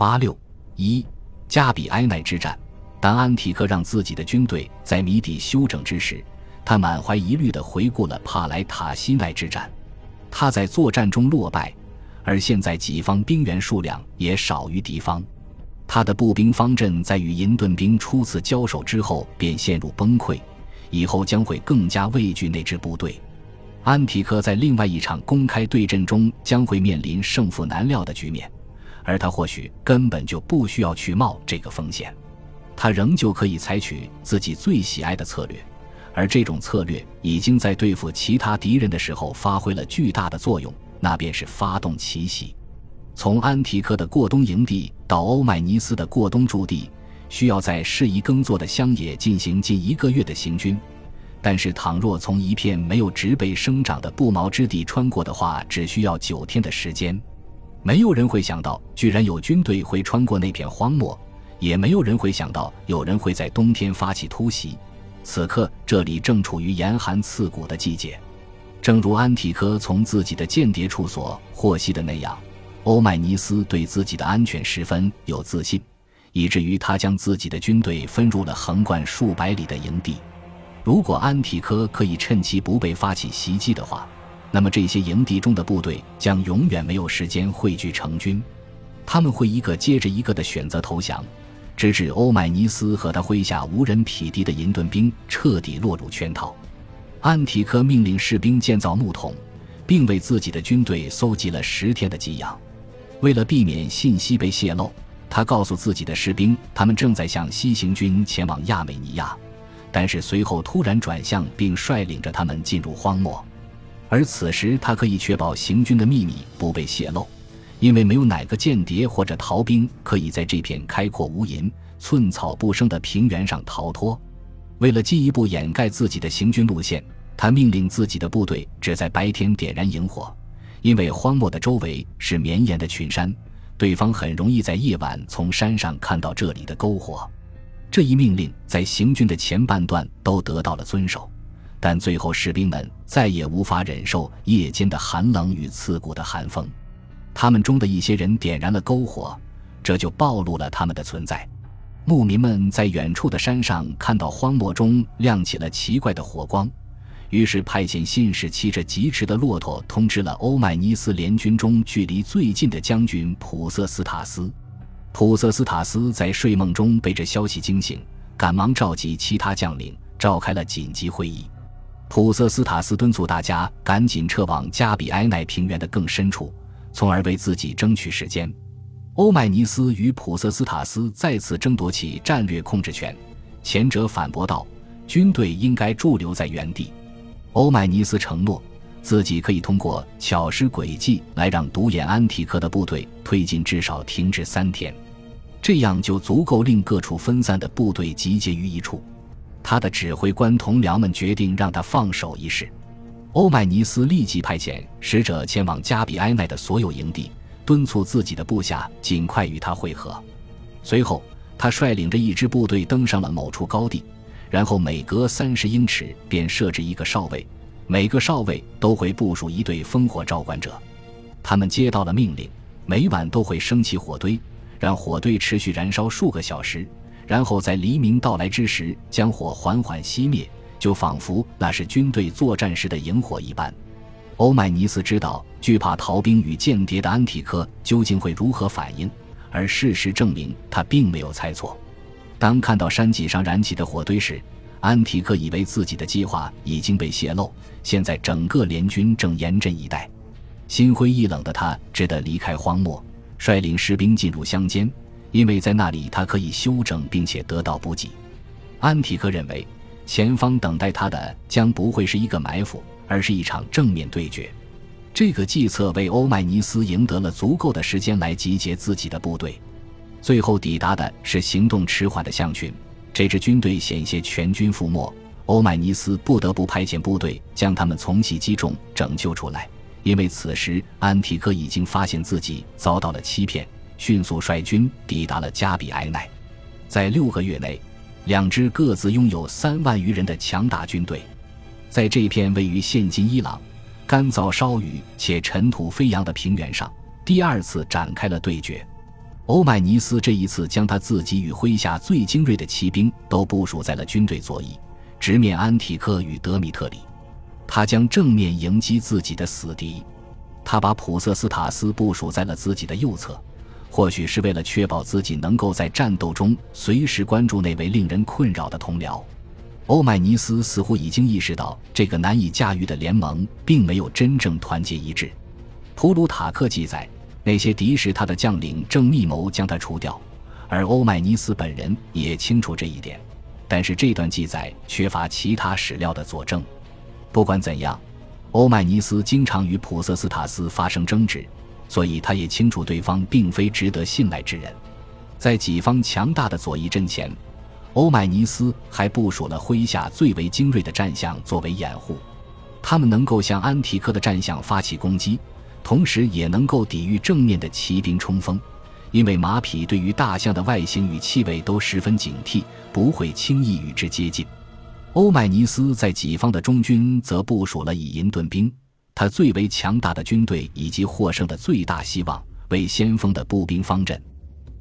八六一加比埃奈之战。当安提柯让自己的军队在谜底休整之时，他满怀疑虑地回顾了帕莱塔西奈之战。他在作战中落败，而现在己方兵员数量也少于敌方。他的步兵方阵在与银盾兵初次交手之后便陷入崩溃，以后将会更加畏惧那支部队。安提柯在另外一场公开对阵中将会面临胜负难料的局面，而他或许根本就不需要去冒这个风险。他仍旧可以采取自己最喜爱的策略，而这种策略已经在对付其他敌人的时候发挥了巨大的作用，那便是发动奇袭。从安提柯的过冬营地到欧迈尼斯的过冬驻地，需要在适宜耕作的乡野进行近一个月的行军。但是，倘若从一片没有植被生长的不毛之地穿过的话，只需要九天的时间。没有人会想到，居然有军队会穿过那片荒漠。也没有人会想到有人会在冬天发起突袭。此刻这里正处于严寒刺骨的季节，正如安提柯从自己的间谍处所获悉的那样，欧迈尼斯对自己的安全十分有自信，以至于他将自己的军队分入了横贯数百里的营地。如果安提柯可以趁其不备发起袭击的话，那么这些营地中的部队将永远没有时间汇聚成军，他们会一个接着一个的选择投降。直至欧迈尼斯和他麾下无人匹敌的银盾兵彻底落入圈套，安提柯命令士兵建造木桶，并为自己的军队搜集了十天的给养。为了避免信息被泄露，他告诉自己的士兵，他们正在向西行军前往亚美尼亚。但是随后突然转向，并率领着他们进入荒漠。而此时，他可以确保行军的秘密不被泄露。因为没有哪个间谍或者逃兵可以在这片开阔无垠、寸草不生的平原上逃脱。为了进一步掩盖自己的行军路线，他命令自己的部队只在白天点燃营火，因为荒漠的周围是绵延的群山，对方很容易在夜晚从山上看到这里的篝火。这一命令在行军的前半段都得到了遵守，但最后士兵们再也无法忍受夜间的寒冷与刺骨的寒风。他们中的一些人点燃了篝火，这就暴露了他们的存在。牧民们在远处的山上看到荒漠中亮起了奇怪的火光，于是派遣信使骑着疾驰的骆驼通知了欧迈尼斯联军中距离最近的将军普瑟斯塔斯。普瑟斯塔斯在睡梦中被这消息惊醒，赶忙召集其他将领召开了紧急会议。普瑟斯塔斯敦促大家赶紧撤往加比埃奈平原的更深处。从而为自己争取时间。欧迈尼斯与普瑟斯塔斯再次争夺起战略控制权，前者反驳道：“军队应该驻留在原地。”欧迈尼斯承诺自己可以通过巧施诡计来让独眼安提克的部队推进至少停滞三天，这样就足够令各处分散的部队集结于一处。他的指挥官同僚们决定让他放手一试。欧迈尼斯立即派遣使者前往加比埃奈的所有营地，敦促自己的部下尽快与他会合。随后，他率领着一支部队登上了某处高地，然后每隔三十英尺便设置一个哨位，每个哨位都会部署一队烽火照管者。他们接到了命令，每晚都会升起火堆，让火堆持续燃烧数个小时，然后在黎明到来之时将火缓缓熄灭。就仿佛那是军队作战时的萤火一般。欧迈尼斯知道惧怕逃兵与间谍的安提柯究竟会如何反应，而事实证明他并没有猜错。当看到山脊上燃起的火堆时，安提克以为自己的计划已经被泄露。现在整个联军正严阵以待，心灰意冷的他只得离开荒漠，率领士兵进入乡间，因为在那里他可以休整并且得到补给。安提克认为。前方等待他的将不会是一个埋伏，而是一场正面对决。这个计策为欧迈尼斯赢得了足够的时间来集结自己的部队。最后抵达的是行动迟缓的象群，这支军队险些全军覆没。欧迈尼斯不得不派遣部队将他们从袭击中拯救出来，因为此时安提克已经发现自己遭到了欺骗，迅速率军抵达了加比埃奈。在六个月内。两支各自拥有三万余人的强大军队，在这片位于现今伊朗、干燥、烧雨且尘土飞扬的平原上，第二次展开了对决。欧迈尼斯这一次将他自己与麾下最精锐的骑兵都部署在了军队左翼，直面安提柯与德米特里。他将正面迎击自己的死敌。他把普瑟斯塔斯部署在了自己的右侧，或许是为了确保自己能够在战斗中随时关注那位令人困扰的同僚。欧迈尼斯似乎已经意识到，这个难以驾驭的联盟并没有真正团结一致。普鲁塔克记载，那些敌视他的将领正密谋将他除掉，而欧迈尼斯本人也清楚这一点。但是这段记载缺乏其他史料的佐证。不管怎样。欧迈尼斯经常与普瑟斯塔斯发生争执，所以他也清楚对方并非值得信赖之人。在己方强大的左翼阵前，欧迈尼斯还部署了麾下最为精锐的战象作为掩护，他们能够向安提柯的战象发起攻击，同时也能够抵御正面的骑兵冲锋，因为马匹对于大象的外形与气味都十分警惕，不会轻易与之接近。欧迈尼斯在己方的中军则部署了以银盾兵，他最为强大的军队以及获胜的最大希望为先锋的步兵方阵。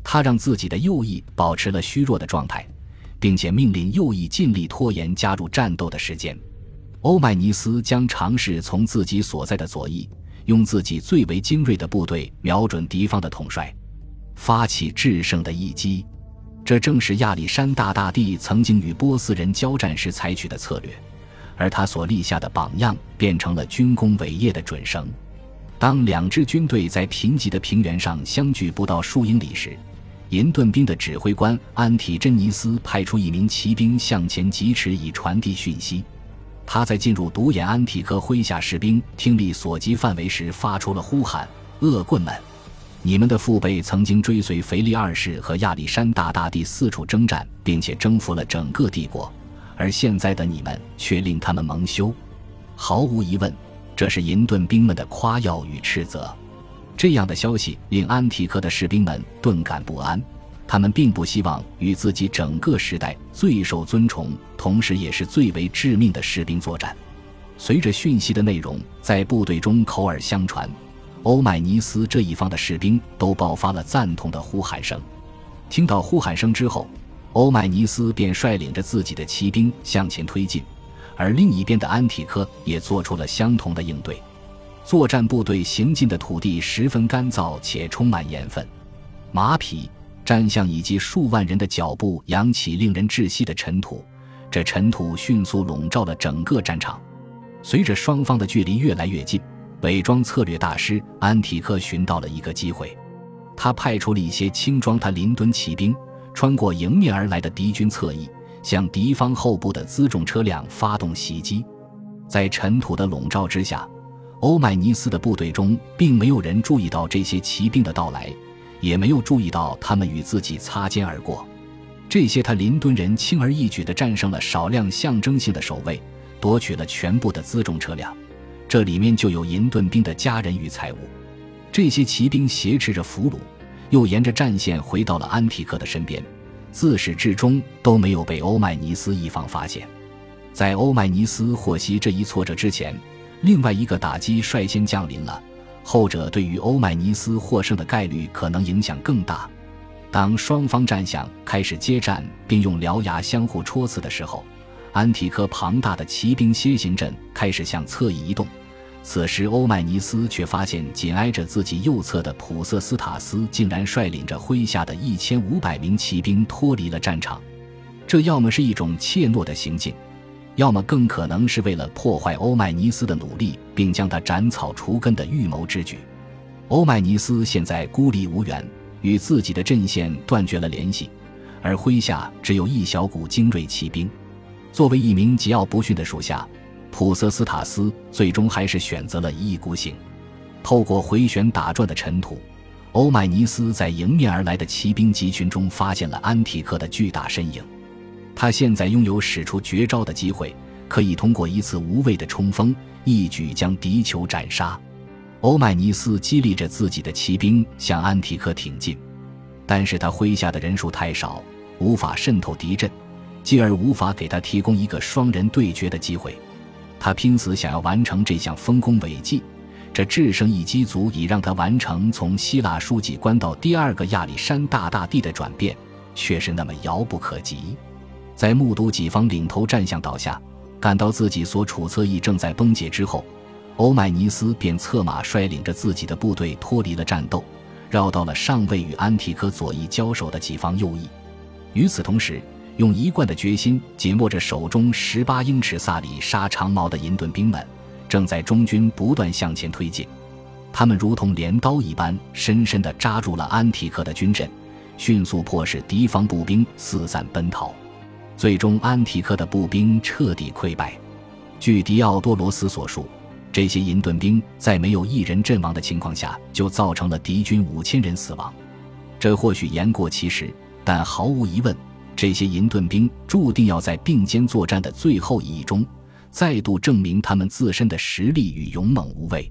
他让自己的右翼保持了虚弱的状态，并且命令右翼尽力拖延加入战斗的时间。欧迈尼斯将尝试从自己所在的左翼，用自己最为精锐的部队瞄准敌方的统帅，发起制胜的一击。这正是亚历山大大帝曾经与波斯人交战时采取的策略，而他所立下的榜样变成了军功伟业的准绳。当两支军队在贫瘠的平原上相距不到数英里时，银盾兵的指挥官安提真尼斯派出一名骑兵向前疾驰，以传递讯息。他在进入独眼安提柯麾下士兵听力所及范围时，发出了呼喊：“恶棍们！”你们的父辈曾经追随腓力二世和亚历山大大帝四处征战，并且征服了整个帝国，而现在的你们却令他们蒙羞。毫无疑问，这是银盾兵们的夸耀与斥责。这样的消息令安提克的士兵们顿感不安，他们并不希望与自己整个时代最受尊崇，同时也是最为致命的士兵作战。随着讯息的内容在部队中口耳相传。欧迈尼斯这一方的士兵都爆发了赞同的呼喊声。听到呼喊声之后，欧迈尼斯便率领着自己的骑兵向前推进，而另一边的安提柯也做出了相同的应对。作战部队行进的土地十分干燥且充满盐分，马匹、战象以及数万人的脚步扬起令人窒息的尘土，这尘土迅速笼罩了整个战场。随着双方的距离越来越近。伪装策略大师安提柯寻到了一个机会，他派出了一些轻装他林敦骑兵，穿过迎面而来的敌军侧翼，向敌方后部的辎重车辆发动袭击。在尘土的笼罩之下，欧迈尼斯的部队中并没有人注意到这些骑兵的到来，也没有注意到他们与自己擦肩而过。这些他林敦人轻而易举地战胜了少量象征性的守卫，夺取了全部的辎重车辆。这里面就有银盾兵的家人与财物。这些骑兵挟持着俘虏，又沿着战线回到了安提克的身边，自始至终都没有被欧迈尼斯一方发现。在欧迈尼斯获悉这一挫折之前，另外一个打击率先降临了，后者对于欧迈尼斯获胜的概率可能影响更大。当双方战象开始接战，并用獠牙相互戳刺的时候，安提柯庞大的骑兵楔形阵开始向侧翼移动。此时，欧迈尼斯却发现，紧挨着自己右侧的普瑟斯塔斯竟然率领着麾下的一千五百名骑兵脱离了战场。这要么是一种怯懦的行径，要么更可能是为了破坏欧迈尼斯的努力，并将他斩草除根的预谋之举。欧迈尼斯现在孤立无援，与自己的阵线断绝了联系，而麾下只有一小股精锐骑兵。作为一名桀骜不驯的属下。普瑟斯塔斯最终还是选择了一意孤行。透过回旋打转的尘土，欧迈尼斯在迎面而来的骑兵集群中发现了安提克的巨大身影。他现在拥有使出绝招的机会，可以通过一次无谓的冲锋，一举将敌酋斩杀。欧迈尼斯激励着自己的骑兵向安提克挺进，但是他麾下的人数太少，无法渗透敌阵，继而无法给他提供一个双人对决的机会。他拼死想要完成这项丰功伟绩，这制胜一机足以让他完成从希腊书记官到第二个亚历山大大帝的转变，却是那么遥不可及。在目睹己方领头战象倒下，感到自己所处侧翼正在崩解之后，欧迈尼斯便策马率领着自己的部队脱离了战斗，绕到了尚未与安提柯左翼交手的己方右翼。与此同时，用一贯的决心紧握着手中十八英尺萨里沙长矛的银盾兵们，正在中军不断向前推进。他们如同镰刀一般，深深地扎入了安提克的军阵，迅速迫使敌方步兵四散奔逃。最终，安提克的步兵彻底溃败。据迪奥多罗斯所述，这些银盾兵在没有一人阵亡的情况下，就造成了敌军五千人死亡。这或许言过其实，但毫无疑问，这些银盾兵注定要在并肩作战的最后一役中，再度证明他们自身的实力与勇猛无畏。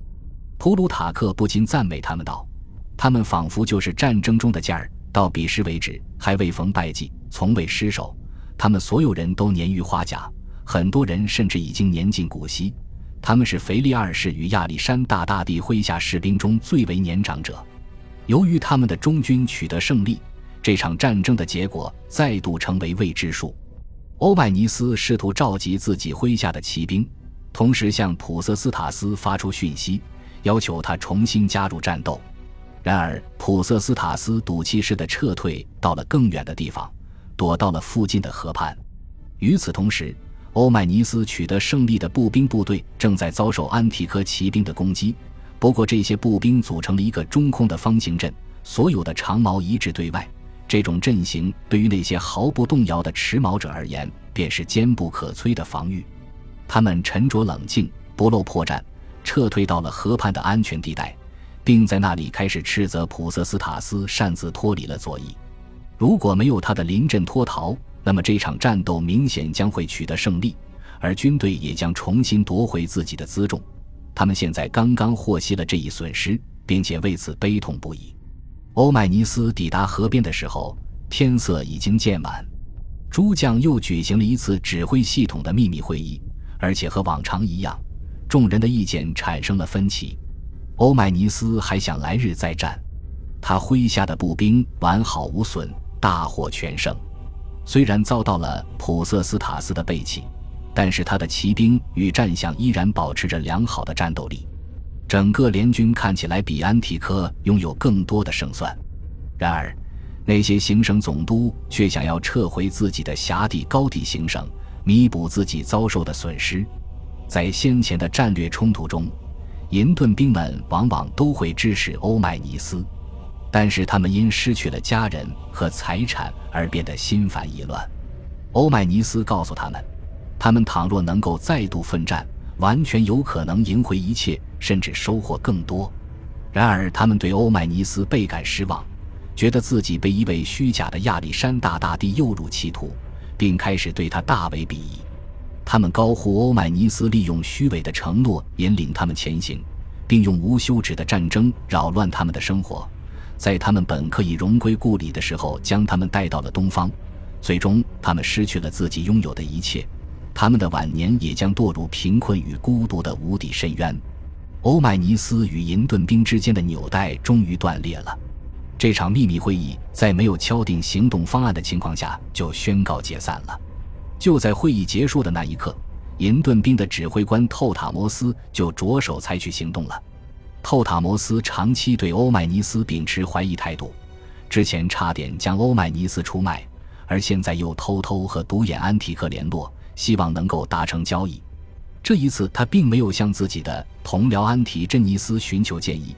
普鲁塔克不禁赞美他们道：“他们仿佛就是战争中的剑儿，到彼时为止还未逢败绩，从未失手。”他们所有人都年逾花甲，很多人甚至已经年近古稀。他们是腓力二世与亚历山大大帝麾下士兵中最为年长者。由于他们的中军取得胜利，这场战争的结果再度成为未知数。欧迈尼斯试图召集自己麾下的骑兵，同时向普瑟斯塔斯发出讯息，要求他重新加入战斗。然而，普瑟斯塔斯赌气似的撤退到了更远的地方。躲到了附近的河畔。与此同时，欧迈尼斯取得胜利的步兵部队正在遭受安提柯骑兵的攻击。不过，这些步兵组成了一个中空的方形阵，所有的长矛一致对外。这种阵型对于那些毫不动摇的持矛者而言，便是坚不可摧的防御。他们沉着冷静，不露破绽，撤退到了河畔的安全地带，并在那里开始斥责普瑟斯塔斯擅自脱离了左翼。如果没有他的临阵脱逃，那么这场战斗明显将会取得胜利，而军队也将重新夺回自己的辎重。他们现在刚刚获悉了这一损失，并且为此悲痛不已。欧迈尼斯抵达河边的时候，天色已经渐晚。诸将又举行了一次指挥系统的秘密会议，而且和往常一样，众人的意见产生了分歧。欧迈尼斯还想来日再战，他麾下的步兵完好无损。大获全胜，虽然遭到了普瑟斯塔斯的背弃，但是他的骑兵与战象依然保持着良好的战斗力。整个联军看起来比安提柯拥有更多的胜算。然而，那些行省总督却想要撤回自己的辖地高地行省，弥补自己遭受的损失。在先前的战略冲突中，银盾兵们往往都会支持欧迈尼斯。但是他们因失去了家人和财产而变得心烦意乱。欧迈尼斯告诉他们，他们倘若能够再度奋战，完全有可能赢回一切，甚至收获更多。然而，他们对欧迈尼斯倍感失望，觉得自己被一位虚假的亚历山大大帝诱入歧途，并开始对他大为鄙夷。他们高呼欧迈尼斯利用虚伪的承诺引领他们前行，并用无休止的战争扰乱他们的生活。在他们本可以荣归故里的时候，将他们带到了东方，最终他们失去了自己拥有的一切，他们的晚年也将堕入贫困与孤独的无底深渊。欧迈尼斯与银盾兵之间的纽带终于断裂了。这场秘密会议在没有敲定行动方案的情况下就宣告解散了。就在会议结束的那一刻，银盾兵的指挥官透塔摩斯就着手采取行动了。透塔摩斯长期对欧迈尼斯秉持怀疑态度，之前差点将欧迈尼斯出卖，而现在又偷偷和独眼安提克联络，希望能够达成交易。这一次，他并没有向自己的同僚安提珍尼斯寻求建议，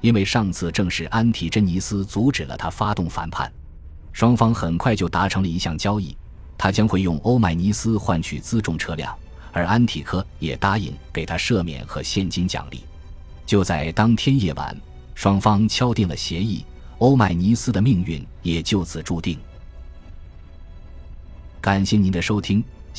因为上次正是安提珍尼斯阻止了他发动反叛。双方很快就达成了一项交易，他将会用欧迈尼斯换取辎重车辆，而安提科也答应给他赦免和现金奖励。就在当天夜晚，双方敲定了协议，欧迈尼斯的命运也就此注定。感谢您的收听，